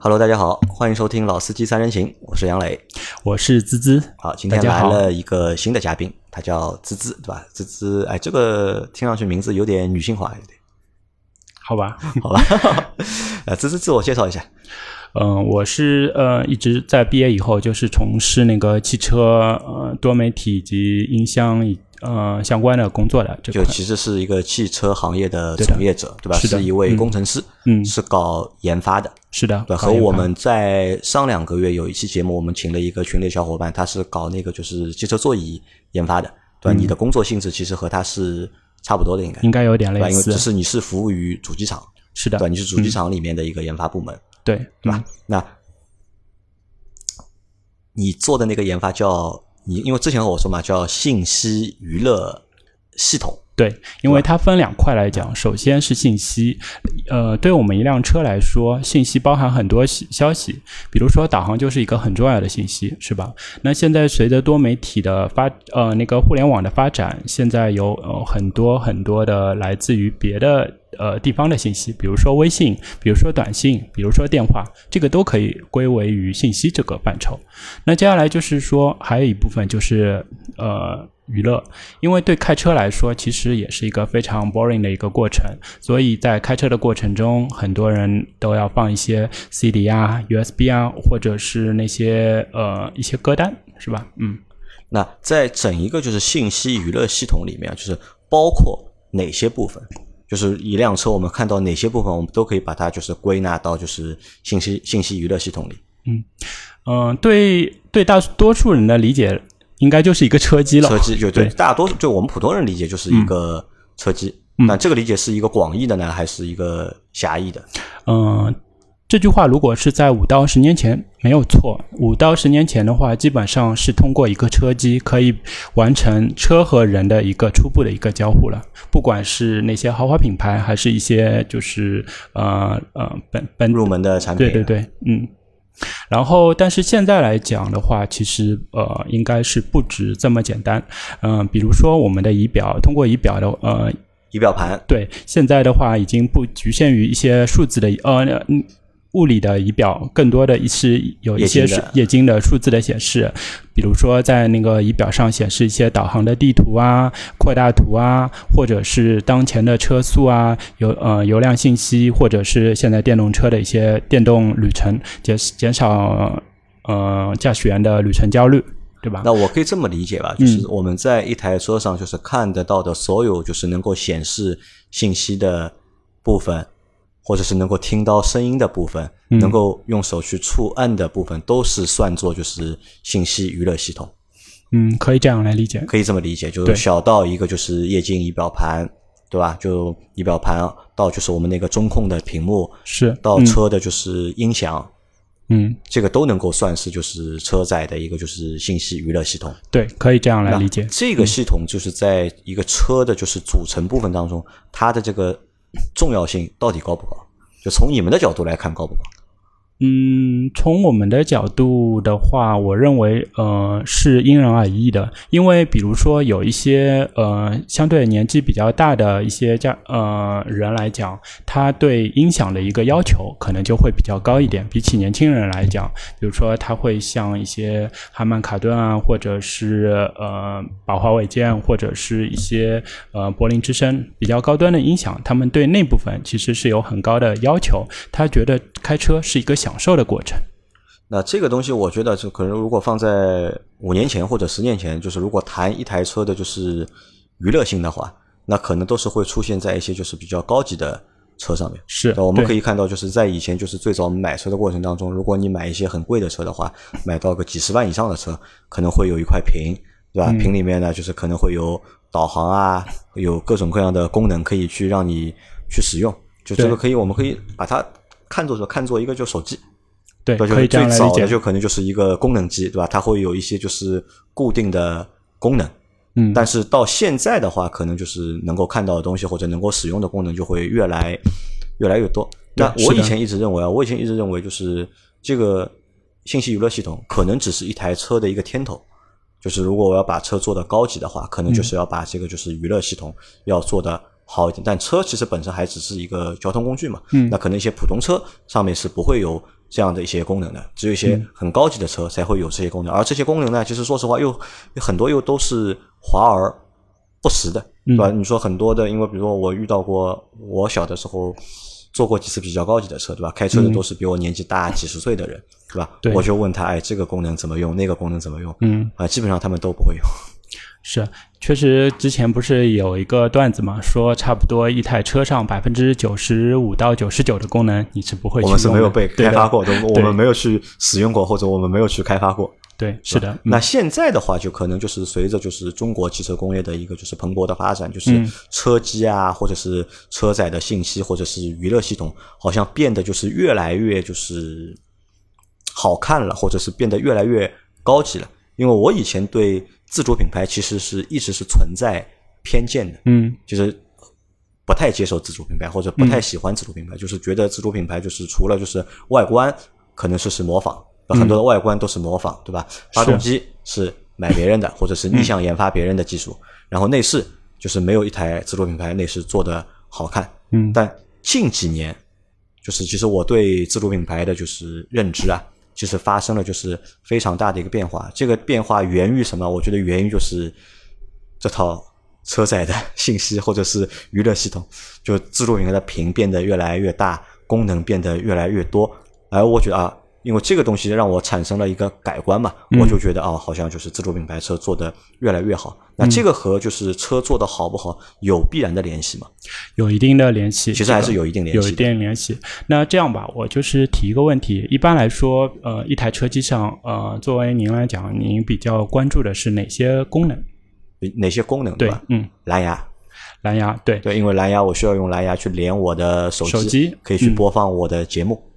Hello，大家好，欢迎收听《老司机三人行》，我是杨磊，我是滋滋。好，今天来了一个新的嘉宾，他叫滋滋，对吧？滋滋，哎，这个听上去名字有点女性化，有点。好吧，好吧。呃，滋滋，自我介绍一下。嗯，我是呃一直在毕业以后就是从事那个汽车呃多媒体以及音箱以呃相关的工作的，就其实是一个汽车行业的从业者，对吧？是一位工程师，嗯，是搞研发的，是的。对，和我们在上两个月有一期节目，我们请了一个群里小伙伴，他是搞那个就是汽车座椅研发的，对吧？你的工作性质其实和他是差不多的，应该应该有点类似，因为只是你是服务于主机厂，是的，对，你是主机厂里面的一个研发部门。对，对吧？那你做的那个研发叫你，因为之前和我说嘛，叫信息娱乐系统。对，因为它分两块来讲，首先是信息，呃，对我们一辆车来说，信息包含很多消息，比如说导航就是一个很重要的信息，是吧？那现在随着多媒体的发，呃，那个互联网的发展，现在有呃很多很多的来自于别的呃地方的信息，比如说微信，比如说短信，比如说电话，这个都可以归为于信息这个范畴。那接下来就是说，还有一部分就是呃。娱乐，因为对开车来说，其实也是一个非常 boring 的一个过程，所以在开车的过程中，很多人都要放一些 CD 啊、USB 啊，或者是那些呃一些歌单，是吧？嗯，那在整一个就是信息娱乐系统里面，就是包括哪些部分？就是一辆车，我们看到哪些部分，我们都可以把它就是归纳到就是信息信息娱乐系统里。嗯嗯，对对，大多数人的理解。应该就是一个车机了，车机就对，大多数就我们普通人理解就是一个车机。那这个理解是一个广义的呢，还是一个狭义的？嗯，这句话如果是在五到十年前没有错。五到十年前的话，基本上是通过一个车机可以完成车和人的一个初步的一个交互了。不管是那些豪华品牌，还是一些就是呃呃本本入门的产品，对对对，嗯。然后，但是现在来讲的话，其实呃，应该是不止这么简单。嗯，比如说我们的仪表，通过仪表的呃，仪表盘，对，现在的话已经不局限于一些数字的呃嗯。物理的仪表更多的是有一些液晶的数字的显示，比如说在那个仪表上显示一些导航的地图啊、扩大图啊，或者是当前的车速啊、油呃油量信息，或者是现在电动车的一些电动旅程，减减少呃驾驶员的旅程焦虑，对吧？那我可以这么理解吧，就是我们在一台车上就是看得到的所有就是能够显示信息的部分。或者是能够听到声音的部分，能够用手去触按的部分，都是算作就是信息娱乐系统。嗯，可以这样来理解，可以这么理解，就是小到一个就是液晶仪表盘，对吧？就仪表盘到就是我们那个中控的屏幕，是到车的就是音响，嗯，这个都能够算是就是车载的一个就是信息娱乐系统。对，可以这样来理解。这个系统就是在一个车的就是组成部分当中，它的这个。重要性到底高不高？就从你们的角度来看，高不高？嗯，从我们的角度的话，我认为呃是因人而异的。因为比如说有一些呃相对年纪比较大的一些家呃人来讲，他对音响的一个要求可能就会比较高一点，比起年轻人来讲，比如说他会像一些哈曼卡顿啊，或者是呃宝华韦健，或者是一些呃柏林之声比较高端的音响，他们对那部分其实是有很高的要求。他觉得开车是一个小。享受的过程，那这个东西，我觉得就可能如果放在五年前或者十年前，就是如果谈一台车的就是娱乐性的话，那可能都是会出现在一些就是比较高级的车上面。是，我们可以看到，就是在以前就是最早买车的过程当中，如果你买一些很贵的车的话，买到个几十万以上的车，可能会有一块屏，对吧？屏里面呢，就是可能会有导航啊，有各种各样的功能可以去让你去使用。就这个可以，我们可以把它。看作什么？看作一个就手机，对，可以这样最早的就可能就是一个功能机，对吧？它会有一些就是固定的功能，嗯，但是到现在的话，可能就是能够看到的东西或者能够使用的功能就会越来越来越多。那我以前一直认为啊，我以前一直认为就是这个信息娱乐系统可能只是一台车的一个天头，就是如果我要把车做的高级的话，可能就是要把这个就是娱乐系统要做的。好一点，但车其实本身还只是一个交通工具嘛，嗯，那可能一些普通车上面是不会有这样的一些功能的，只有一些很高级的车才会有这些功能。而这些功能呢，其实说实话，又很多又都是华而不实的，对吧？你说很多的，因为比如说我遇到过，我小的时候坐过几次比较高级的车，对吧？开车的都是比我年纪大几十岁的人，对吧？我就问他，哎，这个功能怎么用？那个功能怎么用？嗯，啊，基本上他们都不会用。是，确实，之前不是有一个段子嘛，说差不多一台车上百分之九十五到九十九的功能你是不会，我们是没有被开发过的，我们没有去使用过，或者我们没有去开发过。对，是的。那现在的话，就可能就是随着就是中国汽车工业的一个就是蓬勃的发展，就是车机啊，或者是车载的信息，或者是娱乐系统，好像变得就是越来越就是好看了，或者是变得越来越高级了。因为我以前对自主品牌其实是一直是存在偏见的，嗯，就是不太接受自主品牌，或者不太喜欢自主品牌，就是觉得自主品牌就是除了就是外观可能是是模仿，很多的外观都是模仿，对吧？发动机是买别人的，或者是逆向研发别人的技术，然后内饰就是没有一台自主品牌内饰做的好看，嗯，但近几年就是其实我对自主品牌的就是认知啊。就是发生了就是非常大的一个变化，这个变化源于什么？我觉得源于就是这套车载的 信息或者是娱乐系统，就自主品牌的屏变得越来越大，功能变得越来越多，而我觉得啊。因为这个东西让我产生了一个改观嘛，我就觉得啊，好像就是自主品牌车做的越来越好。那这个和就是车做的好不好有必然的联系吗？有一定的联系，其实还是有一定联系，有一定联系。那这样吧，我就是提一个问题：一般来说，呃，一台车机上，呃，作为您来讲，您比较关注的是哪些功能？哪些功能？对，嗯，蓝牙，蓝牙，对对，因为蓝牙我需要用蓝牙去连我的手机，可以去播放我的节目。嗯，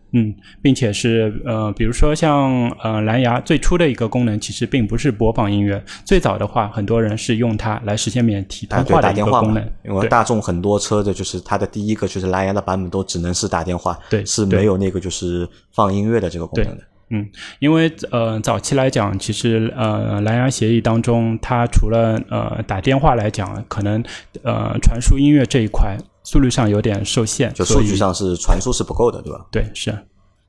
并且是呃，比如说像呃蓝牙最初的一个功能，其实并不是播放音乐。最早的话，很多人是用它来实现免提通话的一个功能。因为大众很多车的就是它的第一个就是蓝牙的版本都只能是打电话，对，是没有那个就是放音乐的这个功能的。嗯，因为呃早期来讲，其实呃蓝牙协议当中，它除了呃打电话来讲，可能呃传输音乐这一块。速率上有点受限，就数据上是传输是不够的，对吧？对，是。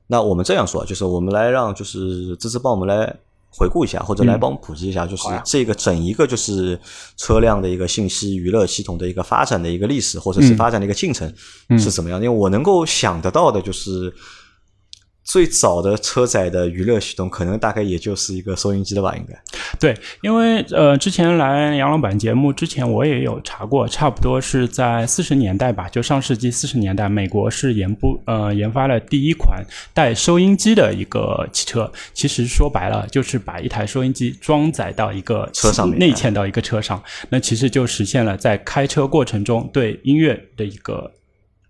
那我们这样说，就是我们来让就是芝芝帮我们来回顾一下，或者来帮我们普及一下，就是这个整一个就是车辆的一个信息娱乐系统的一个发展的一个历史，或者是发展的一个进程是怎么样？因为我能够想得到的就是。最早的车载的娱乐系统，可能大概也就是一个收音机的吧，应该。对，因为呃，之前来杨老板节目之前，我也有查过，差不多是在四十年代吧，就上世纪四十年代，美国是研不呃研发了第一款带收音机的一个汽车。其实说白了，就是把一台收音机装载到一个车上面，内嵌到一个车上，那其实就实现了在开车过程中对音乐的一个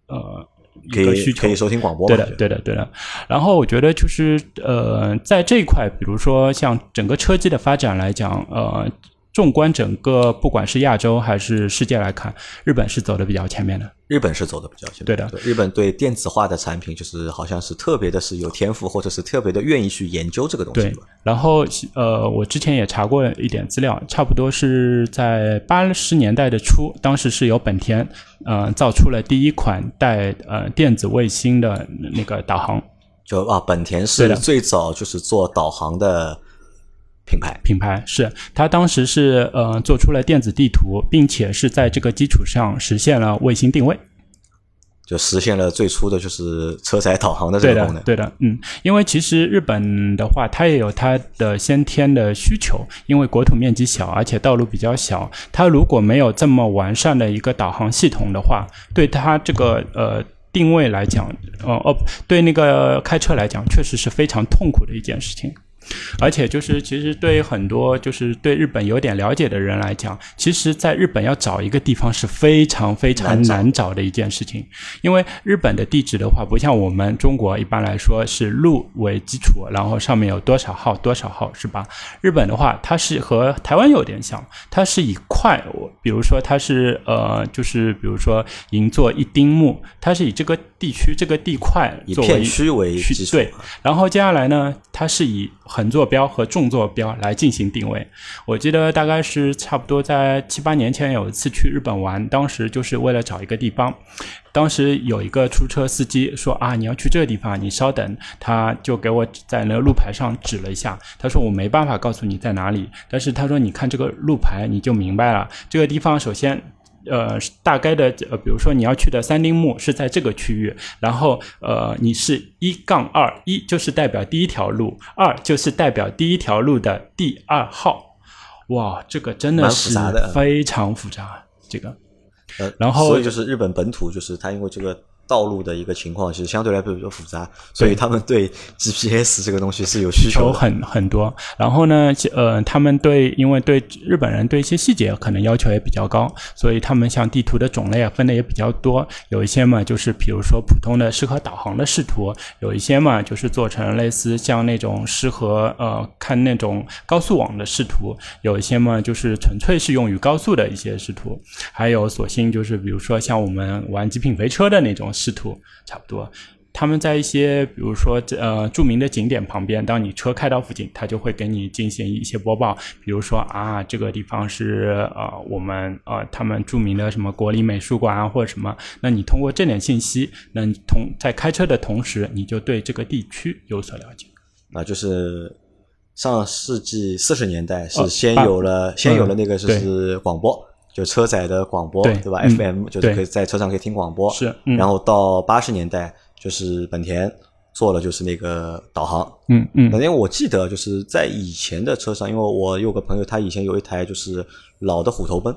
呃。可以可以收听广播，对的，对的，对的。然后我觉得就是呃，在这一块，比如说像整个车机的发展来讲，呃，纵观整个不管是亚洲还是世界来看，日本是走的比较前面的。日本是走的比较前，对的。日本对电子化的产品，就是好像是特别的是有天赋，或者是特别的愿意去研究这个东西。对。然后呃，我之前也查过一点资料，差不多是在八十年代的初，当时是由本田呃造出了第一款带呃电子卫星的那个导航。就啊，本田是最早就是做导航的。品牌品牌是它当时是呃做出了电子地图，并且是在这个基础上实现了卫星定位，就实现了最初的就是车载导航的这个功能。对的，嗯，因为其实日本的话，它也有它的先天的需求，因为国土面积小，而且道路比较小，它如果没有这么完善的一个导航系统的话，对它这个呃定位来讲，呃哦，对那个开车来讲，确实是非常痛苦的一件事情。而且就是，其实对很多就是对日本有点了解的人来讲，其实在日本要找一个地方是非常非常难找的一件事情。因为日本的地址的话，不像我们中国一般来说是路为基础，然后上面有多少号多少号，是吧？日本的话，它是和台湾有点像，它是以块，比如说它是呃，就是比如说银座一丁目，它是以这个地区这个地块以片区为基础。对，然后接下来呢？它是以横坐标和纵坐标来进行定位。我记得大概是差不多在七八年前有一次去日本玩，当时就是为了找一个地方。当时有一个出租车司机说啊，你要去这个地方，你稍等。他就给我在那个路牌上指了一下，他说我没办法告诉你在哪里，但是他说你看这个路牌你就明白了。这个地方首先。呃，大概的呃，比如说你要去的三丁目是在这个区域，然后呃，你是一杠二，一就是代表第一条路，二就是代表第一条路的第二号。哇，这个真的是非常复杂，这个。呃，然后所以就是日本本土，就是它因为这个。道路的一个情况其实相对来说比较复杂，所以他们对 GPS 这个东西是有需求很很多。然后呢，呃，他们对因为对日本人对一些细节可能要求也比较高，所以他们像地图的种类啊分的也比较多。有一些嘛，就是比如说普通的适合导航的视图；有一些嘛，就是做成类似像那种适合呃看那种高速网的视图；有一些嘛，就是纯粹是用于高速的一些视图。还有索性就是比如说像我们玩极品飞车的那种。视图差不多，他们在一些比如说呃著名的景点旁边，当你车开到附近，他就会给你进行一些播报，比如说啊这个地方是呃我们呃他们著名的什么国立美术馆啊或者什么，那你通过这点信息，那你同在开车的同时，你就对这个地区有所了解。那就是上世纪四十年代是先有了先有了那个就是广播。就车载的广播，对吧？FM 就是可以在车上可以听广播。是，然后到八十年代，就是本田做了就是那个导航。嗯嗯。本田我记得就是在以前的车上，因为我有个朋友，他以前有一台就是老的虎头奔，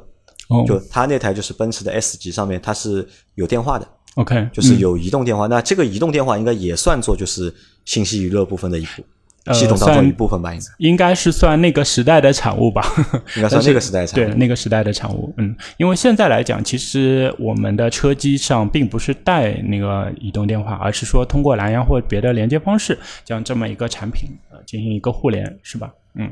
就他那台就是奔驰的 S 级上面，它是有电话的。OK，就是有移动电话。那这个移动电话应该也算作就是信息娱乐部分的一部。系统当中一部分吧，应该应该是算那个时代的产物吧，应该算那个时代产物。对，那个时代的产物。嗯，因为现在来讲，其实我们的车机上并不是带那个移动电话，而是说通过蓝牙或别的连接方式，将这么一个产品呃进行一个互联，是吧？嗯。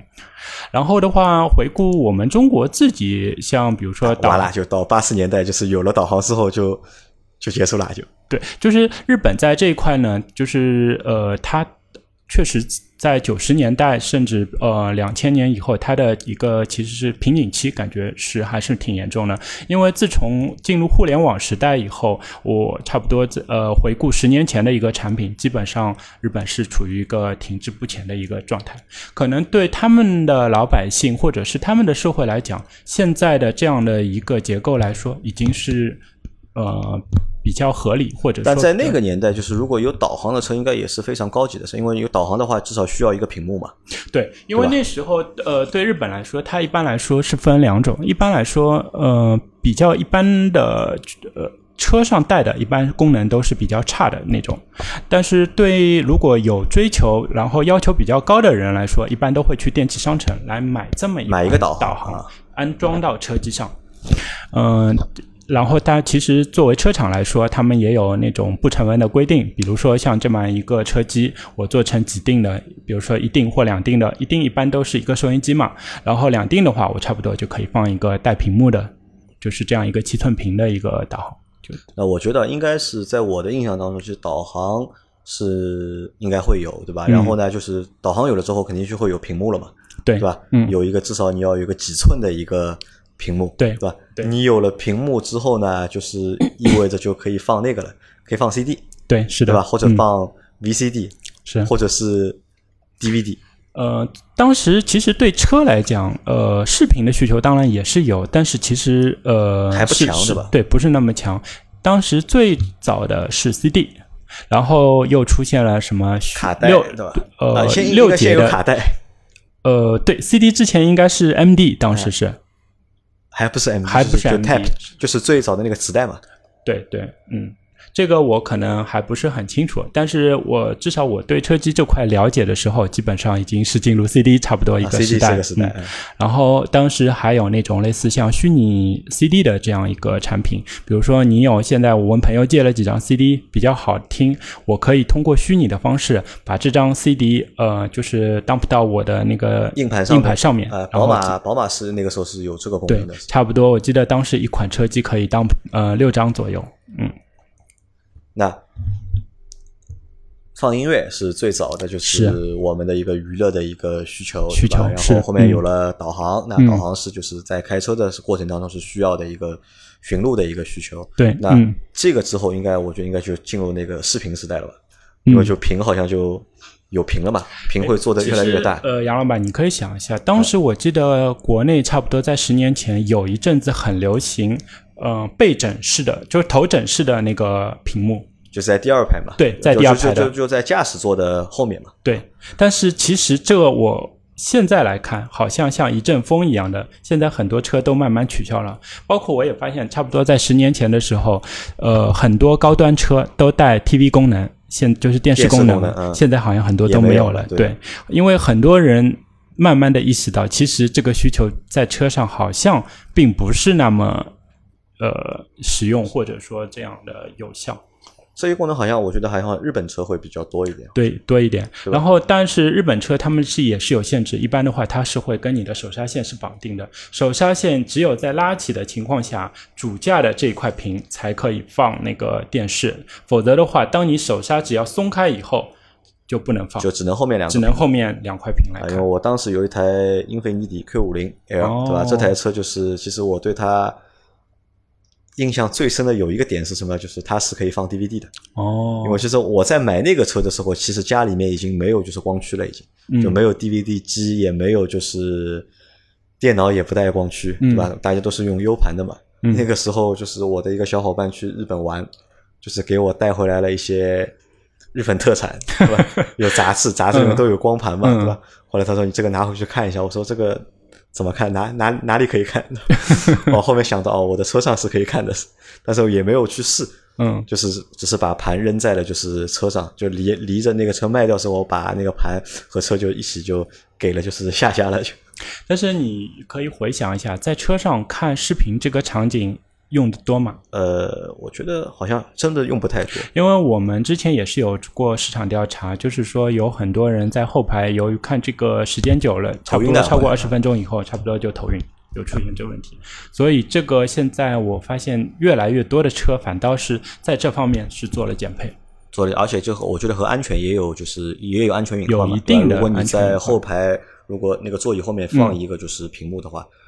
然后的话，回顾我们中国自己，像比如说，完了就到八十年代，就是有了导航之后，就就结束了，就对，就是日本在这一块呢，就是呃，它确实。在九十年代，甚至呃两千年以后，它的一个其实是瓶颈期，感觉是还是挺严重的。因为自从进入互联网时代以后，我差不多呃回顾十年前的一个产品，基本上日本是处于一个停滞不前的一个状态。可能对他们的老百姓或者是他们的社会来讲，现在的这样的一个结构来说，已经是呃。比较合理，或者但在那个年代，就是如果有导航的车，应该也是非常高级的车，因为有导航的话，至少需要一个屏幕嘛。对，因为那时候，呃，对日本来说，它一般来说是分两种。一般来说，呃，比较一般的，呃，车上带的，一般功能都是比较差的那种。但是对如果有追求，然后要求比较高的人来说，一般都会去电器商城来买这么一买一个导航，安装到车机上。嗯。然后，它其实作为车厂来说，他们也有那种不成文的规定，比如说像这么一个车机，我做成几定的，比如说一定或两定的，一定一般都是一个收音机嘛，然后两定的话，我差不多就可以放一个带屏幕的，就是这样一个七寸屏的一个导航。就那我觉得应该是在我的印象当中，就是导航是应该会有，对吧？然后呢，就是导航有了之后，肯定就会有屏幕了嘛，对吧？嗯，有一个至少你要有个几寸的一个。屏幕对，是吧？你有了屏幕之后呢，就是意味着就可以放那个了，可以放 CD，对，是的，对吧？或者放 VCD，是，或者是 DVD。呃，当时其实对车来讲，呃，视频的需求当然也是有，但是其实呃还不强，是吧？对，不是那么强。当时最早的是 CD，然后又出现了什么卡带，对吧？呃，六节的卡带。呃，对，CD 之前应该是 MD，当时是。还不是 M，还不是 M，就是最早的那个磁带嘛。对对，嗯。这个我可能还不是很清楚，但是我至少我对车机这块了解的时候，基本上已经是进入 CD 差不多一个时代。嗯，然后当时还有那种类似像虚拟 CD 的这样一个产品，比如说你有现在我问朋友借了几张 CD 比较好听，我可以通过虚拟的方式把这张 CD 呃就是 dump 到我的那个硬盘上硬盘上面。呃，宝马宝马是那个时候是有这个功能的。差不多，我记得当时一款车机可以 dump 呃六张左右，嗯。那放音乐是最早的，就是我们的一个娱乐的一个需求，需求。然后后面有了导航，那导航是就是在开车的过程当中是需要的一个寻路的一个需求。对，那这个之后应该我觉得应该就进入那个视频时代了吧？因为就屏好像就有屏了嘛，屏会做的越来越大。呃，杨老板，你可以想一下，当时我记得国内差不多在十年前有一阵子很流行，呃，背枕式的，就是头枕式的那个屏幕。就是在第二排嘛，对，在第二排的，就就在驾驶座的后面嘛。对，但是其实这个我现在来看，好像像一阵风一样的，现在很多车都慢慢取消了。包括我也发现，差不多在十年前的时候，呃，很多高端车都带 TV 功能，现就是电视功能，现在好像很多都没有了。对，因为很多人慢慢的意识到，其实这个需求在车上好像并不是那么呃使用，或者说这样的有效。这些功能好像我觉得还好像日本车会比较多一点，对，多一点。然后，但是日本车他们是也是有限制，一般的话它是会跟你的手刹线是绑定的，手刹线只有在拉起的情况下，主驾的这一块屏才可以放那个电视，否则的话，当你手刹只要松开以后就不能放，就只能后面两，只能后面两块屏来看。因为我当时有一台英菲尼迪 Q 五零 L，对吧？这台车就是其实我对它。印象最深的有一个点是什么？就是它是可以放 DVD 的哦。因为其实我在买那个车的时候，其实家里面已经没有就是光驱了，已经就没有 DVD 机，也没有就是电脑也不带光驱，对吧？大家都是用 U 盘的嘛。那个时候就是我的一个小伙伴去日本玩，就是给我带回来了一些日本特产，对吧？有杂志，杂志里面都有光盘嘛，对吧？后来他说你这个拿回去看一下，我说这个。怎么看？哪哪哪里可以看？我后面想到哦，我的车上是可以看的，但是也没有去试。嗯，就是只是把盘扔在了就是车上，就离离着那个车卖掉时候，我把那个盘和车就一起就给了就是下家了。就，但是你可以回想一下，在车上看视频这个场景。用的多吗？呃，我觉得好像真的用不太多，因为我们之前也是有过市场调查，就是说有很多人在后排，由于看这个时间久了，差不多超过二十分钟以后，差不多就头晕，就出现这个问题。所以这个现在我发现越来越多的车反倒是在这方面是做了减配，做了，而且就我觉得和安全也有就是也有安全隐患有一定的。如果你在后排，如果那个座椅后面放一个就是屏幕的话。因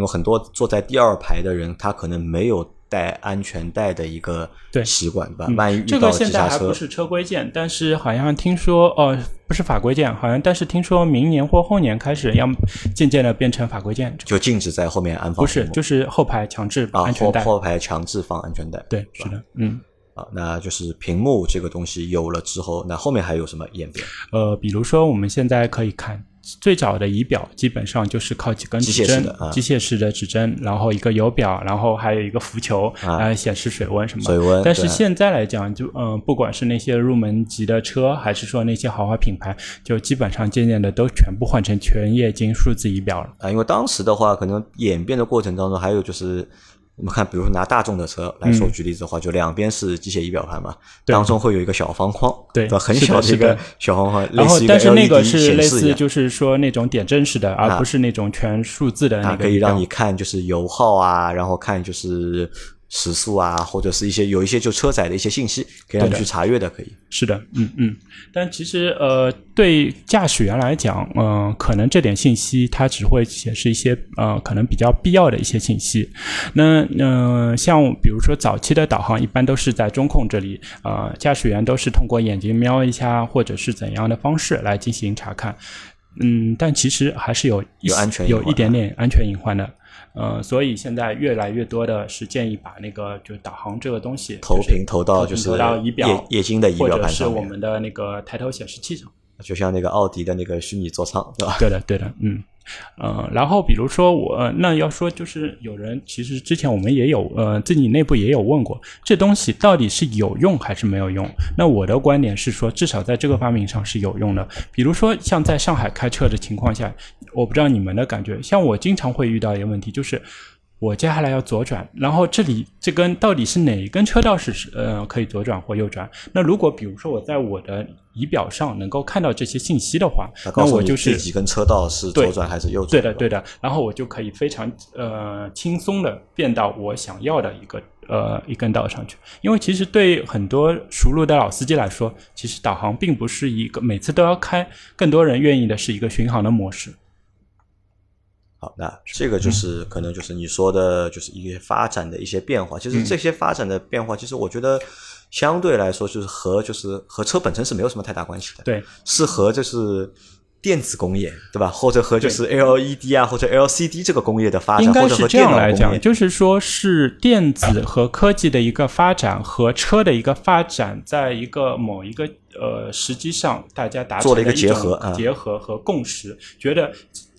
为很多坐在第二排的人，他可能没有带安全带的一个习惯，对吧？万一遇到这个现在还不是车规件，但是好像听说哦，不是法规件，好像但是听说明年或后年开始要渐渐的变成法规件，就禁止在后面安放。不是，就是后排强制安全带，后排强制放安全带。对，是的，嗯。啊，那就是屏幕这个东西有了之后，那后面还有什么演变？呃，比如说我们现在可以看。最早的仪表基本上就是靠几根指针，机械式的指针，然后一个油表，然后还有一个浮球来显示水温什么。水温。但是现在来讲，就嗯，不管是那些入门级的车，还是说那些豪华品牌，就基本上渐渐的都全部换成全液晶数字仪表了。啊，因为当时的话，可能演变的过程当中，还有就是。我们看，比如说拿大众的车来说举例子的话，就两边是机械仪表盘嘛，当中会有一个小方框，对，很小的一个小方框，然后但是那个是类似就是说那种点阵式的，而不是那种全数字的那个。可以让你看就是油耗啊，然后看就是。时速啊，或者是一些有一些就车载的一些信息，可以让你去查阅的，可以。是的，嗯嗯。但其实呃，对驾驶员来讲，嗯，可能这点信息它只会显示一些呃，可能比较必要的一些信息。那嗯，像比如说早期的导航，一般都是在中控这里，呃，驾驶员都是通过眼睛瞄一下，或者是怎样的方式来进行查看。嗯，但其实还是有有安全有一点点安全隐患的。呃，所以现在越来越多的是建议把那个就导航这个东西投屏投到就是仪表液晶的仪表盘上或者是我们的那个抬头显示器上，就像那个奥迪的那个虚拟座舱，对吧？对的，对的，嗯。嗯，然后比如说我那要说就是有人其实之前我们也有呃自己内部也有问过这东西到底是有用还是没有用？那我的观点是说至少在这个发明上是有用的。比如说像在上海开车的情况下，我不知道你们的感觉，像我经常会遇到一个问题就是我接下来要左转，然后这里这根到底是哪一根车道是呃可以左转或右转？那如果比如说我在我的仪表上能够看到这些信息的话，那我就是这几根车道是左转还是右转？对的，对的。然后我就可以非常呃轻松的变到我想要的一个呃一根道上去。因为其实对很多熟路的老司机来说，其实导航并不是一个每次都要开，更多人愿意的是一个巡航的模式。好，那这个就是可能就是你说的，就是一些发展的一些变化。其实这些发展的变化，其实我觉得相对来说，就是和就是和车本身是没有什么太大关系的。对，是和就是电子工业，对吧？或者和就是 LED 啊，或者 LCD 这个工业的发展，或者是这样来讲，就是说是电子和科技的一个发展和车的一个发展，在一个某一个呃实际上大家达成了一个结合、结合和共识，觉得。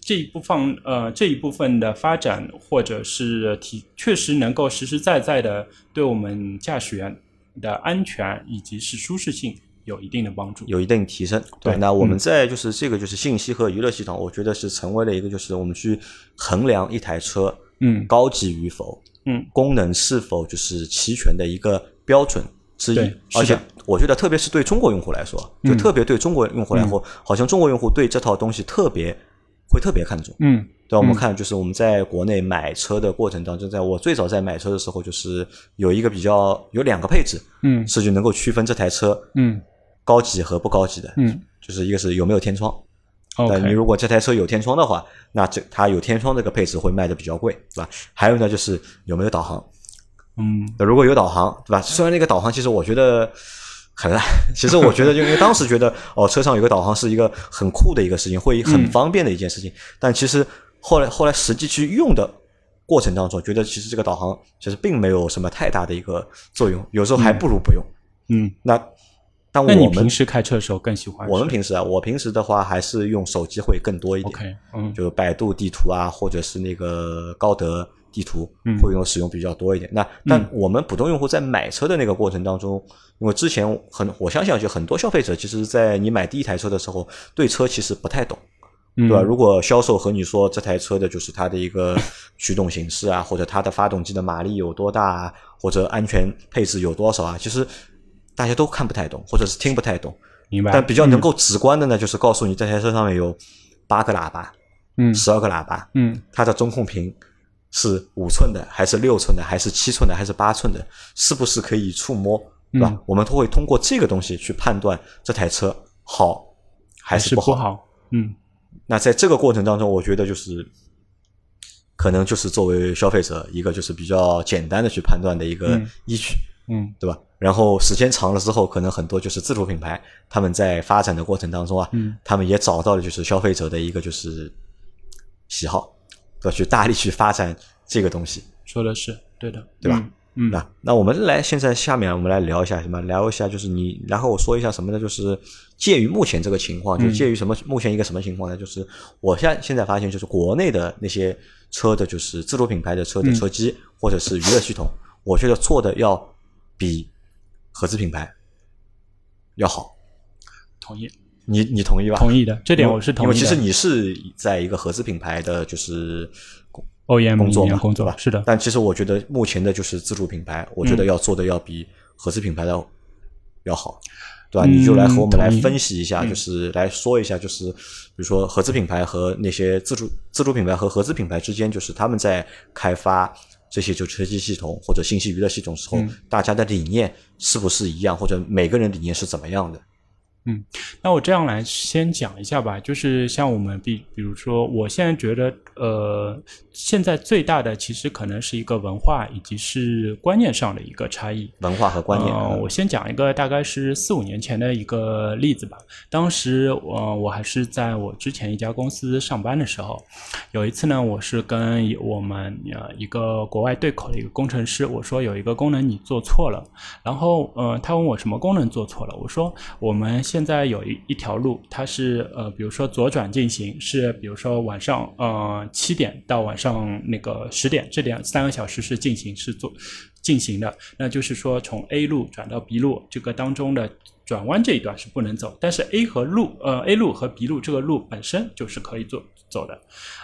这一部分呃，这一部分的发展，或者是提确实能够实实在在的对我们驾驶员的安全以及是舒适性有一定的帮助，有一定提升。对，那我们在就是这个就是信息和娱乐系统，我觉得是成为了一个就是我们去衡量一台车嗯高级与否，嗯功能是否就是齐全的一个标准之一。而且我觉得，特别是对中国用户来说，就特别对中国用户来说，好像中国用户对这套东西特别。会特别看重，嗯，对，我们看就是我们在国内买车的过程当中，在我最早在买车的时候，就是有一个比较有两个配置，嗯，是就能够区分这台车，嗯，高级和不高级的，嗯，就是一个是有没有天窗，那你如果这台车有天窗的话，那这它有天窗这个配置会卖的比较贵，对吧？还有呢，就是有没有导航，嗯，如果有导航，对吧？虽然那个导航其实我觉得。很烂，其实我觉得，就因为当时觉得哦，车上有个导航是一个很酷的一个事情，会很方便的一件事情。但其实后来后来实际去用的过程当中，觉得其实这个导航其实并没有什么太大的一个作用，有时候还不如不用。嗯，那但我们平时开车的时候更喜欢？我们平时啊，我平时的话还是用手机会更多一点。OK，嗯，就百度地图啊，或者是那个高德地图，会用使用比较多一点。那但我们普通用户在买车的那个过程当中。因为之前很，我相信就很多消费者，其实，在你买第一台车的时候，对车其实不太懂，对吧？如果销售和你说这台车的就是它的一个驱动形式啊，或者它的发动机的马力有多大啊，或者安全配置有多少啊，其实大家都看不太懂，或者是听不太懂。明白。但比较能够直观的呢，就是告诉你这台车上面有八个喇叭，嗯，十二个喇叭，嗯，它的中控屏是五寸的，还是六寸的，还是七寸的，还是八寸的，是不是可以触摸？对吧？我们都会通过这个东西去判断这台车好还是不好。嗯，那在这个过程当中，我觉得就是可能就是作为消费者一个就是比较简单的去判断的一个依据。嗯，对吧？然后时间长了之后，可能很多就是自主品牌他们在发展的过程当中啊，他们也找到了就是消费者的一个就是喜好，要去大力去发展这个东西。说的是对的，对吧？嗯，那那我们来现在下面我们来聊一下什么？聊一下就是你，然后我说一下什么呢？就是介于目前这个情况，就介于什么？目前一个什么情况呢？就是我现现在发现，就是国内的那些车的，就是自主品牌的车的车机或者是娱乐系统，我觉得做的要比合资品牌要好。同意。你你同意吧？同意的，这点我是同意的。因为其实你是在一个合资品牌的，就是。OEM 工作嘛，工作吧，是的。但其实我觉得目前的就是自主品牌，我觉得要做的要比合资品牌的要好，对吧？你就来和我们来分析一下，就是来说一下，就是比如说合资品牌和那些自主自主品牌和合资品牌之间，就是他们在开发这些就车机系统或者信息娱乐系统时候，大家的理念是不是一样，或者每个人理念是怎么样的？嗯，那我这样来先讲一下吧，就是像我们比，比如说，我现在觉得，呃，现在最大的其实可能是一个文化以及是观念上的一个差异。文化和观念。我先讲一个大概是四五年前的一个例子吧。当时，呃，我还是在我之前一家公司上班的时候，有一次呢，我是跟我们呃一个国外对口的一个工程师，我说有一个功能你做错了，然后，呃，他问我什么功能做错了，我说我们现现在有一一条路，它是呃，比如说左转进行，是比如说晚上呃七点到晚上那个十点，这点三个小时是进行是做进行的。那就是说从 A 路转到 B 路，这个当中的转弯这一段是不能走，但是 A 和路呃 A 路和 B 路这个路本身就是可以做走的。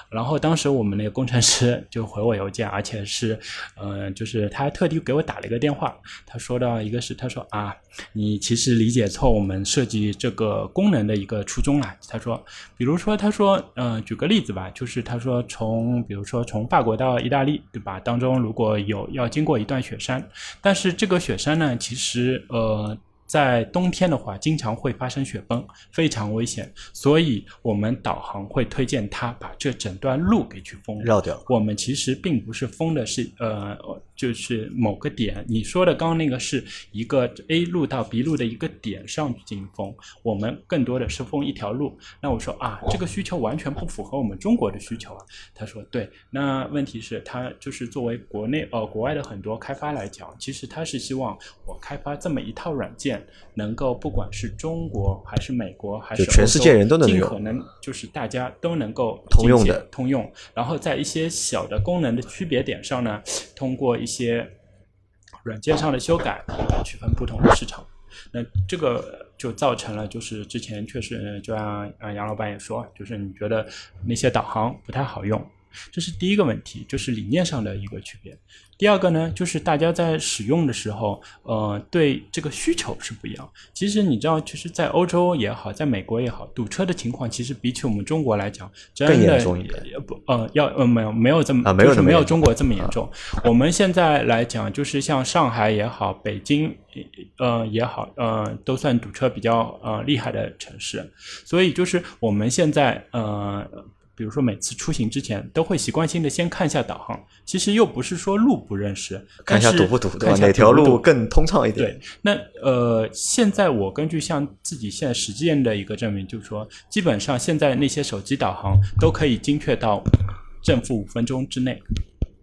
然后当时我们那个工程师就回我邮件，而且是，呃，就是他特地给我打了一个电话。他说到一个是，他说啊，你其实理解错我们设计这个功能的一个初衷了。他说，比如说，他说，嗯，举个例子吧，就是他说从，比如说从法国到意大利，对吧？当中如果有要经过一段雪山，但是这个雪山呢，其实呃。在冬天的话，经常会发生雪崩，非常危险，所以我们导航会推荐他把这整段路给去封绕掉。我们其实并不是封的是呃。就是某个点，你说的刚刚那个是一个 A 路到 B 路的一个点上去进行封，我们更多的是封一条路。那我说啊，这个需求完全不符合我们中国的需求啊。他说对，那问题是，他就是作为国内呃国外的很多开发来讲，其实他是希望我开发这么一套软件，能够不管是中国还是美国还是全世界人都能尽可能就是大家都能够通用的通用。然后在一些小的功能的区别点上呢，通过一些一些软件上的修改来区分不同的市场，那这个就造成了，就是之前确实就像杨老板也说，就是你觉得那些导航不太好用，这是第一个问题，就是理念上的一个区别。第二个呢，就是大家在使用的时候，呃，对这个需求是不一样。其实你知道，其实，在欧洲也好，在美国也好，堵车的情况其实比起我们中国来讲，真的不，呃，要呃没有没有这么啊，没有没有中国这么严重。我们现在来讲，就是像上海也好，北京呃也好，呃，都算堵车比较呃厉害的城市。所以就是我们现在呃。比如说，每次出行之前都会习惯性的先看一下导航，其实又不是说路不认识，看一下堵不堵，对吧？哪条路更通畅一点？对。那呃，现在我根据像自己现在实践的一个证明，就是说，基本上现在那些手机导航都可以精确到正负五分钟之内。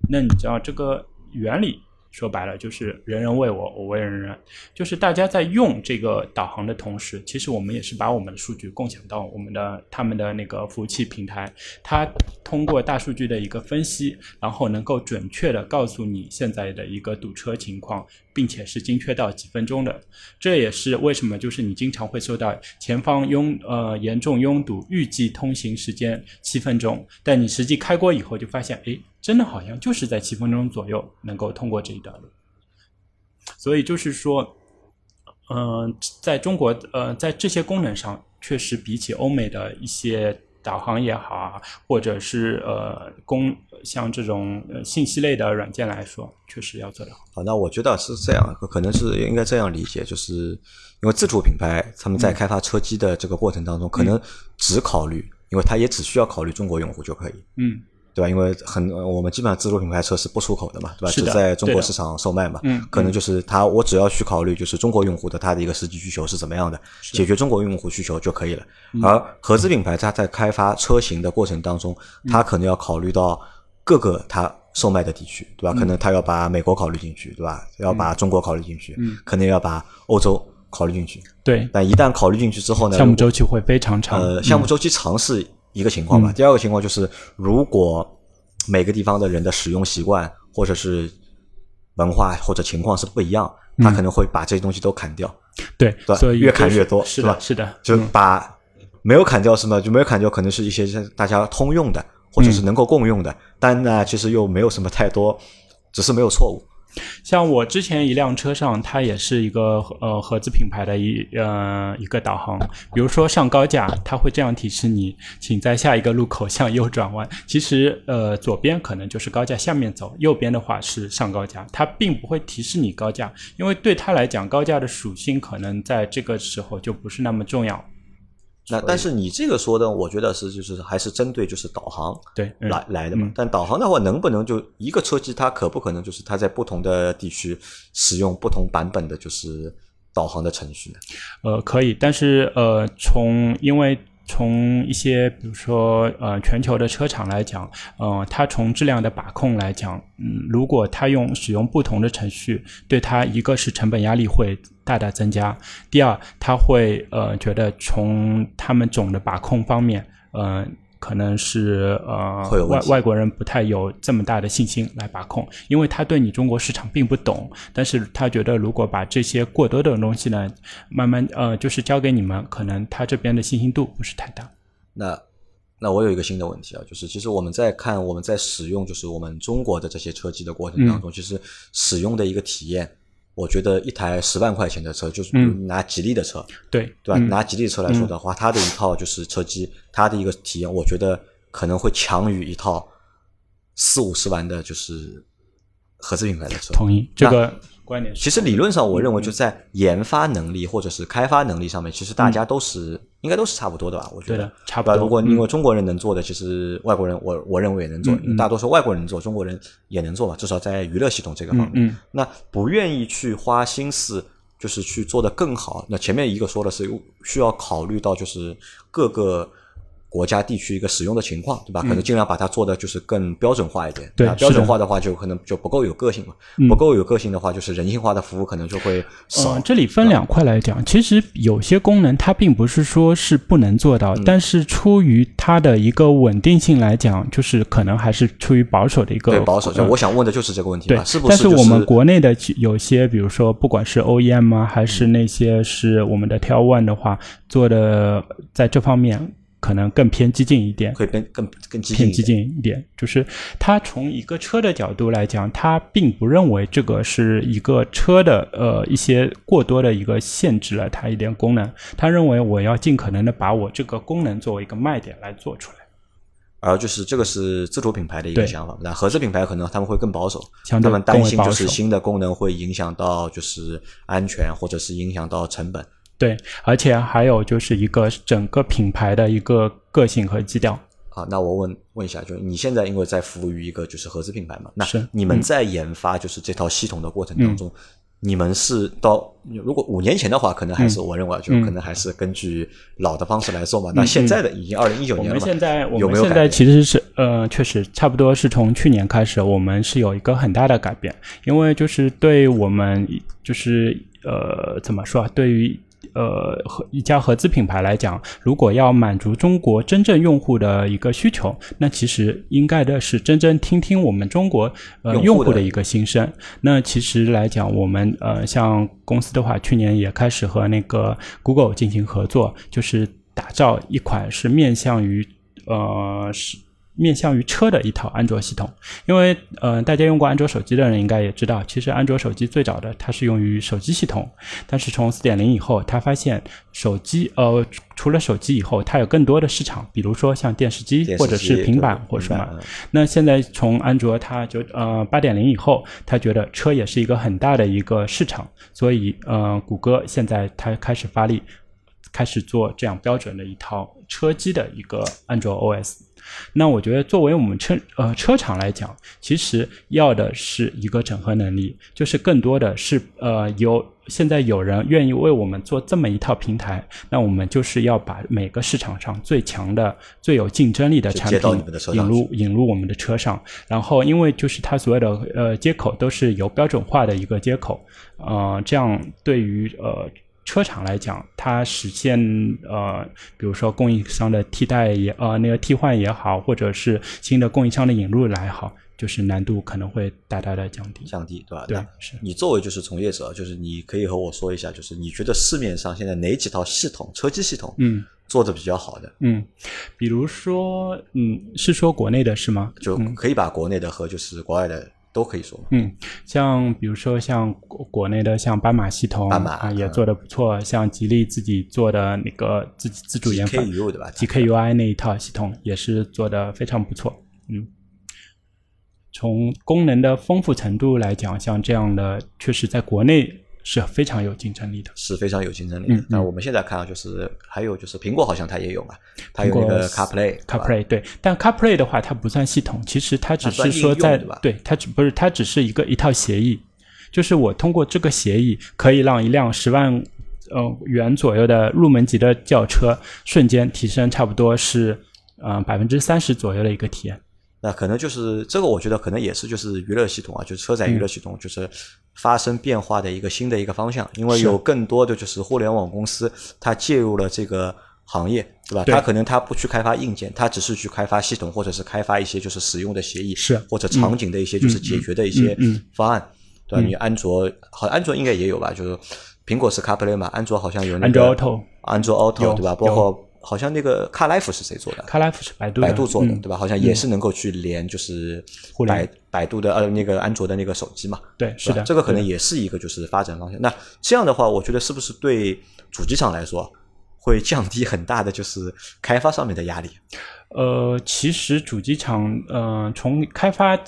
那你知道这个原理？说白了就是人人为我，我为人人。就是大家在用这个导航的同时，其实我们也是把我们的数据共享到我们的他们的那个服务器平台。它通过大数据的一个分析，然后能够准确的告诉你现在的一个堵车情况，并且是精确到几分钟的。这也是为什么就是你经常会收到前方拥呃严重拥堵，预计通行时间七分钟，但你实际开过以后就发现，哎。真的好像就是在七分钟左右能够通过这一段路，所以就是说，嗯，在中国，呃，在这些功能上，确实比起欧美的一些导航也好啊，或者是呃，公像这种信息类的软件来说，确实要做得好。好，那我觉得是这样，可能是应该这样理解，就是因为自主品牌他们在开发车机的这个过程当中，可能只考虑，因为他也只需要考虑中国用户就可以。嗯。对吧？因为很我们基本上自主品牌车是不出口的嘛，对吧？只在中国市场售卖嘛。嗯。可能就是它，我只要去考虑就是中国用户的他的一个实际需求是怎么样的，解决中国用户需求就可以了。而合资品牌它在开发车型的过程当中，它可能要考虑到各个它售卖的地区，对吧？可能它要把美国考虑进去，对吧？要把中国考虑进去，嗯。可能要把欧洲考虑进去。对。但一旦考虑进去之后呢？项目周期会非常长。呃，项目周期长是一个情况吧。第二个情况就是如果。每个地方的人的使用习惯，或者是文化或者情况是不一样，他可能会把这些东西都砍掉。对，所以越砍越多，是吧？是的，就把没有砍掉是吗，就没有砍掉，可能是一些大家通用的，或者是能够共用的，但呢，其实又没有什么太多，只是没有错误。像我之前一辆车上，它也是一个呃合资品牌的一呃一个导航。比如说上高架，它会这样提示你，请在下一个路口向右转弯。其实呃左边可能就是高架下面走，右边的话是上高架，它并不会提示你高架，因为对它来讲，高架的属性可能在这个时候就不是那么重要。那但是你这个说的，我觉得是就是还是针对就是导航对来来的嘛。但导航的话，能不能就一个车机，它可不可能就是它在不同的地区使用不同版本的就是导航的程序呢？呃，可以，但是呃，从因为。从一些比如说呃全球的车厂来讲，呃，它从质量的把控来讲，嗯，如果它用使用不同的程序，对它一个是成本压力会大大增加，第二，它会呃觉得从他们总的把控方面，嗯。可能是呃外外国人不太有这么大的信心来把控，因为他对你中国市场并不懂，但是他觉得如果把这些过多的东西呢，慢慢呃就是交给你们，可能他这边的信心度不是太大。那那我有一个新的问题啊，就是其实我们在看我们在使用就是我们中国的这些车机的过程当中，其实使用的一个体验，我觉得一台十万块钱的车，就是拿吉利的车，对对吧？拿吉利车来说的话，它的一套就是车机，它的一个体验，我觉得可能会强于一套四五十万的，就是合资品牌的车。同意这个。观点其实理论上，我认为就在研发能力或者是开发能力上面，其实大家都是应该都是差不多的吧？我觉得差不多。如果因为中国人能做的，其实外国人我我认为也能做。大多数外国人做，中国人也能做嘛。至少在娱乐系统这个方面，那不愿意去花心思，就是去做的更好。那前面一个说的是需要考虑到就是各个。国家地区一个使用的情况，对吧？可能尽量把它做的就是更标准化一点。对，标准化的话就可能就不够有个性嘛。不够有个性的话，就是人性化的服务可能就会少。这里分两块来讲，其实有些功能它并不是说是不能做到，但是出于它的一个稳定性来讲，就是可能还是出于保守的一个。对，保守。就我想问的就是这个问题对，是不是？但是我们国内的有些，比如说不管是 OEM 啊，还是那些是我们的 T L One 的话，做的在这方面。可能更偏激进一点，会更更更激偏激进一点。就是他从一个车的角度来讲，他并不认为这个是一个车的呃一些过多的一个限制了它一点功能。他认为我要尽可能的把我这个功能作为一个卖点来做出来。而就是这个是自主品牌的一个想法，那合资品牌可能他们会更保守，他们担心就是新的功能会影响到就是安全，或者是影响到成本。对，而且还有就是一个整个品牌的一个个性和基调。啊，那我问问一下，就是你现在因为在服务于一个就是合资品牌嘛？那是你们在研发就是这套系统的过程当中，你们是到如果五年前的话，可能还是我认为就可能还是根据老的方式来做嘛。那现在的已经二零一九年了，我们现在有没有现在其实是呃，确实差不多是从去年开始，我们是有一个很大的改变，因为就是对我们就是呃怎么说啊，对于。呃，和一家合资品牌来讲，如果要满足中国真正用户的一个需求，那其实应该的是真正听听我们中国呃用户的一个心声。那其实来讲，我们呃像公司的话，去年也开始和那个 Google 进行合作，就是打造一款是面向于呃是。面向于车的一套安卓系统，因为呃，大家用过安卓手机的人应该也知道，其实安卓手机最早的它是用于手机系统，但是从四点零以后，它发现手机呃，除了手机以后，它有更多的市场，比如说像电视机或者是平板或什么。那现在从安卓它就呃八点零以后，它觉得车也是一个很大的一个市场，所以呃，谷歌现在它开始发力，开始做这样标准的一套车机的一个安卓 OS。那我觉得，作为我们车呃车厂来讲，其实要的是一个整合能力，就是更多的是呃有现在有人愿意为我们做这么一套平台，那我们就是要把每个市场上最强的、最有竞争力的产品引入引入我们的车上，然后因为就是它所有的呃接口都是有标准化的一个接口，呃，这样对于呃。车厂来讲，它实现呃，比如说供应商的替代也呃那个替换也好，或者是新的供应商的引入来好，就是难度可能会大大的降低。降低，对吧？对，是你作为就是从业者，就是你可以和我说一下，就是你觉得市面上现在哪几套系统车机系统，嗯，做的比较好的？嗯，比如说，嗯，是说国内的是吗？就可以把国内的和就是国外的。都可以说，嗯，像比如说像国内的像斑马系统，斑马啊也做的不错，像吉利自己做的那个自己自主研发 GKU 对吧？GKUI 那一套系统也是做的非常不错，嗯，从功能的丰富程度来讲，像这样的确实在国内。是非常有竞争力的，是非常有竞争力。的。那我们现在看啊，就是还有就是苹果好像它也有嘛，它有那个 CarPlay，CarPlay 对。但 CarPlay 的话，它不算系统，其实它只是说在对它只不是它只是一个一套协议，就是我通过这个协议可以让一辆十万呃元左右的入门级的轿车瞬间提升差不多是嗯百分之三十左右的一个体验。那可能就是这个，我觉得可能也是就是娱乐系统啊，就是车载娱乐系统，就是发生变化的一个新的一个方向。因为有更多的就是互联网公司，它介入了这个行业，对吧？它可能它不去开发硬件，它只是去开发系统，或者是开发一些就是使用的协议，是或者场景的一些就是解决的一些方案，对吧？你安卓好，安卓应该也有吧？就是苹果是 CarPlay 嘛，安卓好像有那个安卓 Auto，安卓 Auto 对吧？包括好像那个 CarLife 是谁做的？CarLife 是百度百度做的，嗯对吧？好像也是能够去连，就是互联百百度的呃那个安卓的那个手机嘛。对，是的，这个可能也是一个就是发展方向。那这样的话，我觉得是不是对主机厂来说会降低很大的就是开发上面的压力？呃，其实主机厂，呃，从开发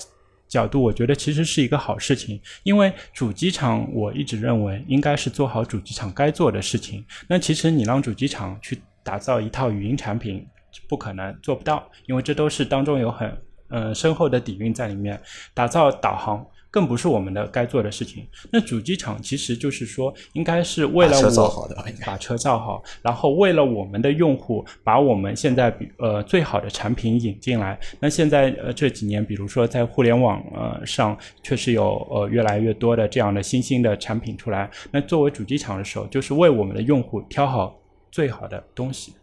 角度，我觉得其实是一个好事情，因为主机厂我一直认为应该是做好主机厂该做的事情。那其实你让主机厂去打造一套语音产品，不可能做不到，因为这都是当中有很呃深厚的底蕴在里面。打造导航更不是我们的该做的事情。那主机厂其实就是说，应该是为了我把车造好，然后为了我们的用户，把我们现在比呃最好的产品引进来。那现在呃这几年，比如说在互联网呃上，确实有呃越来越多的这样的新兴的产品出来。那作为主机厂的时候，就是为我们的用户挑好最好的东西，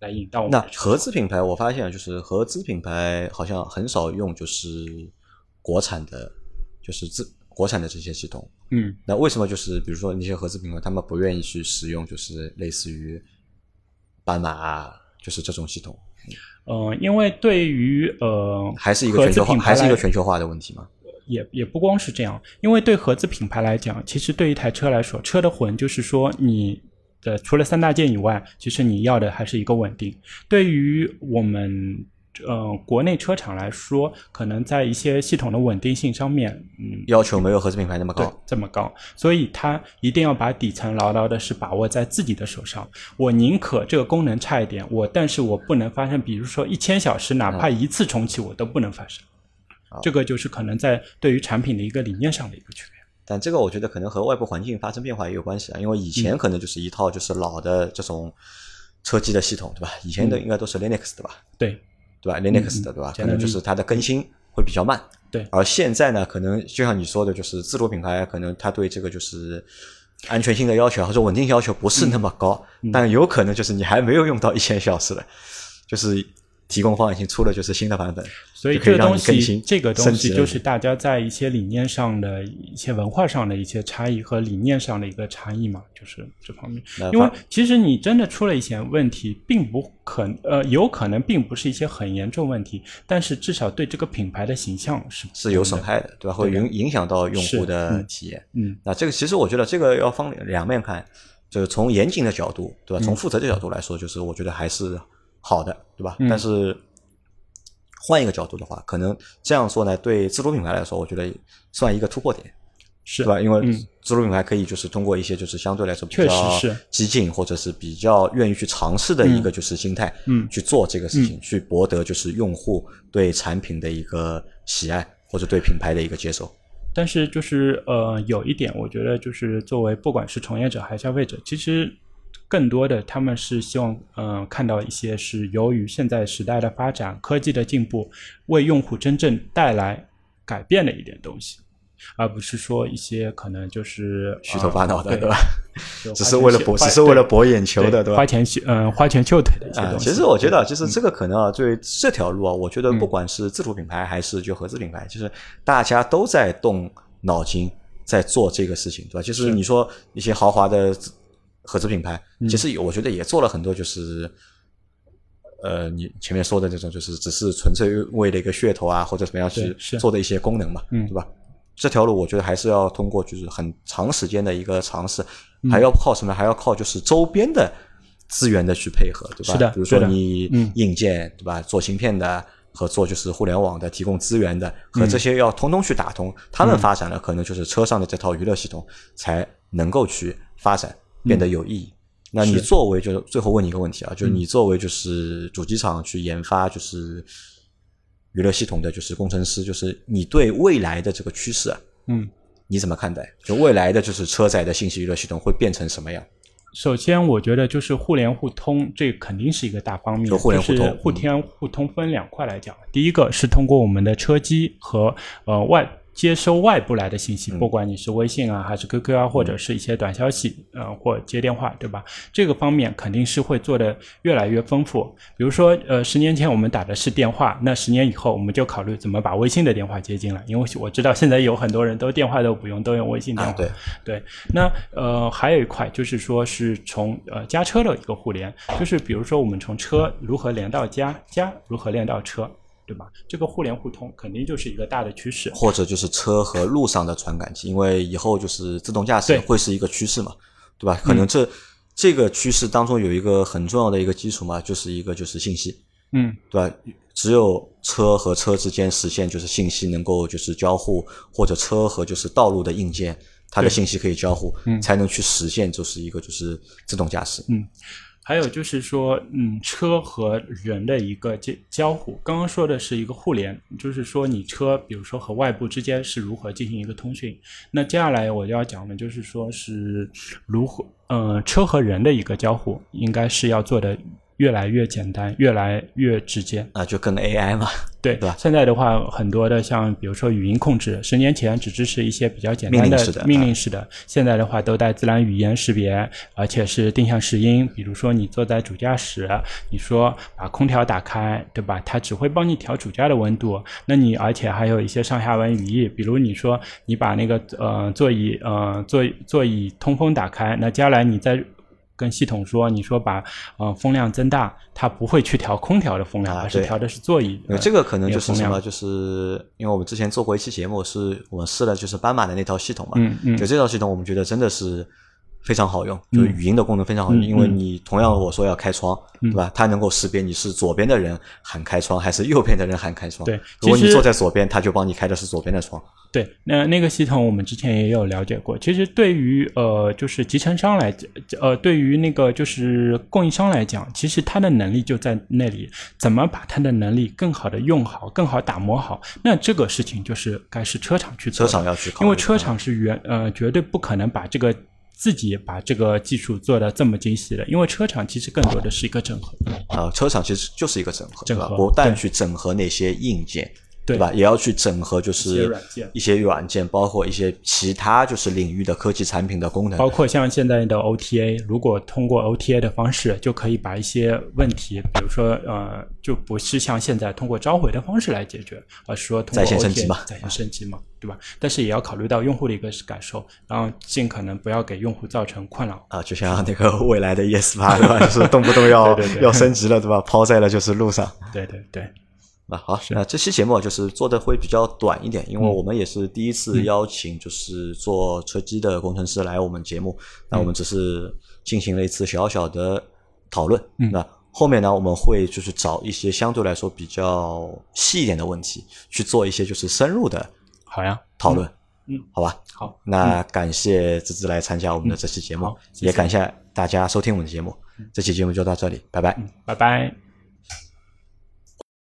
来引到我们那合资品牌，我发现就是合资品牌好像很少用就是国产的，就是自国产的这些系统。嗯那为什么就是比如说那些合资品牌，他们不愿意去使用就是类似于斑马啊，就是这种系统，呃，因为对于呃还是一个全球化，还是一个全球化的问题吗？也也不光是这样，因为对合资品牌来讲，其实对一台车来说，车的魂就是说你的除了三大件以外，其实你要的还是一个稳定。对于我们呃国内车厂来说，可能在一些系统的稳定性上面，嗯，要求没有合资品牌那么对高。这么高，所以它一定要把底层牢牢的是把握在自己的手上。我宁可这个功能差一点，我但是我不能发生，比如说一千小时，哪怕一次重启我都不能发生。这个就是可能在对于产品的一个理念上的一个区别。但这个我觉得可能和外部环境发生变化也有关系啊，因为以前可能就是一套就是老的这种车机的系统，对吧？以前的应该都是 Linux 的吧，对对吧？Linux 的对吧？可能就是它的更新会比较慢。对而现在呢，可能就像你说的，就是自主品牌可能它对这个就是安全性的要求或者稳定性要求不是那么高，但有可能就是你还没有用到一千小时了，就是提供方案已经出了就是新的版本，所以这个东西，这个东西就是大家在一些理念上的一些文化上的一些差异和理念上的一个差异嘛，就是这方面那。因为其实你真的出了一些问题，并不可呃，有可能并不是一些很严重问题，但是至少对这个品牌的形象是是有损害的，对吧？会影影响到用户的嗯体验。嗯那这个其实我觉得这个要分两面看，就是从严谨的角度，对吧？从负责的角度来说，就是我觉得还是好的，对吧？嗯但是换一个角度的话，可能这样说呢，对自主品牌来说，我觉得算一个突破点，是对吧？因为嗯自主品牌可以就是通过一些就是相对来说比较激进或者是比较愿意去尝试的一个就是心态，嗯去做这个事情，去博得就是用户对产品的一个喜爱或者对品牌的一个接受。但是就是呃，有一点，我觉得就是作为不管是从业者还是消费者，其实更多的他们是希望嗯、呃看到一些是由于现在时代的发展、科技的进步，为用户真正带来改变的一点东西，而不是说一些可能就是虚头巴脑的，呃对吧？只是为了博，只是为了博眼球的，对吧花？钱去嗯、花拳绣腿的一些啊，东西。其实我觉得其实这个可能啊，对这条路啊，我觉得嗯不管是自主品牌还是就合资品牌，就是大家都在动脑筋在做这个事情，对吧？就是你说一些豪华的自合资品牌，嗯其实有我觉得也做了很多，就是呃，你前面说的这种，就是只是纯粹为了一个噱头啊，或者怎么样去做的一些功能嘛，嗯对吧？这条路我觉得还是要通过就是很长时间的一个尝试，嗯还要靠什么？还要靠就是周边的资源的去配合，对吧？是的比如说你嗯硬件，对吧？做芯片的和做就是互联网的提供资源的，嗯和这些要通通去打通，他们发展了，可能就是车上的这套娱乐系统才能够去发展，变得有意义。那你作为就是最后问你一个问题啊，就是嗯你作为就是主机厂去研发就是娱乐系统的就是工程师，就是你对未来的这个趋势啊，嗯。你怎么看待？就未来的就是车载的信息娱乐系统会变成什么样？首先，我觉得就是互联互通，这肯定是一个大方面。就互联互通就是互联互通分两块来讲。第一个是通过我们的车机和呃外接收外部来的信息，不管你是微信啊，还是 QQ 啊，或者是一些短消息，呃，或接电话，对吧？这个方面肯定是会做的越来越丰富。比如说，呃，十年前我们打的是电话，那十年以后我们就考虑怎么把微信的电话接进来，因为我知道现在有很多人都电话都不用，都用微信电话。对对。那呃，还有一块就是说是从呃家车的一个互联，就是比如说我们从车如何连到家，家如何连到车。对吧？这个互联互通肯定就是一个大的趋势，或者就是车和路上的传感器，因为以后就是自动驾驶会是一个趋势嘛，对吧？可能这这个趋势当中有一个很重要的一个基础嘛，就是一个就是信息，嗯，对吧？只有车和车之间实现就是信息能够就是交互，或者车和就是道路的硬件它的信息可以交互，才能去实现就是一个就是自动驾驶，嗯。还有就是说，嗯，车和人的一个交交互。刚刚说的是一个互联，就是说你车，比如说和外部之间是如何进行一个通讯。那接下来我要讲的就是说是如何，嗯，车和人的一个交互，应该是要做的。越来越简单，越来越直接啊，就跟 AI 嘛，对对吧？现在的话，很多的像比如说语音控制，十年前只支持一些比较简单的命令式的，现在的话都带自然语言识别，而且是定向识音。比如说你坐在主驾驶，你说把空调打开，对吧？它只会帮你调主驾的温度。那你而且还有一些上下文语义，比如你说你把那个呃座椅呃座座椅通风打开，那将来你在跟系统说，你说把呃风量增大，它不会去调空调的风量，而是调的是座椅。这个可能就是什么？就是因为我们之前做过一期节目，是我们试了就是斑马的那套系统嘛。嗯嗯。就这套系统，我们觉得真的是。非常好用，就是语音的功能非常好用，因为你同样我说要开窗，对吧？它能够识别你是左边的人喊开窗，还是右边的人喊开窗。对，如果你坐在左边，它就帮你开的是左边的窗。对，那那个系统我们之前也有了解过。其实对于呃，就是集成商来讲，呃，对于那个就是供应商来讲，其实它的能力就在那里，怎么把它的能力更好的用好，更好打磨好？那这个事情就是该是车厂去做，车厂要去考，因为车厂是原呃绝对不可能把这个。自己把这个技术做的这么精细了，因为车厂其实更多的是一个整合。啊，车厂其实就是一个整合，整合不但去整合那些硬件。对吧？也要去整合，就是一些软件，包括一些其他就是领域的科技产品的功能，包括像现在的 OTA，如果通过 OTA 的方式，就可以把一些问题，比如说呃，就不是像现在通过召回的方式来解决，而是说通过在线升级嘛，在线升级嘛，对吧？但是也要考虑到用户的一个感受，然后尽可能不要给用户造成困扰啊。就像那个未来的 ES 八对吧？就是动不动要要升级了对吧？抛在了就是路上。对对对。那好，那这期节目就是做的会比较短一点，因为我们也是第一次邀请就是做车机的工程师来我们节目，那我们只是进行了一次小小的讨论。那后面呢，我们会就是找一些相对来说比较细一点的问题去做一些就是深入的，好呀，讨论。嗯，好吧。好，那感谢芝芝来参加我们的这期节目，也感谢大家收听我们的节目。这期节目就到这里，拜拜。拜拜。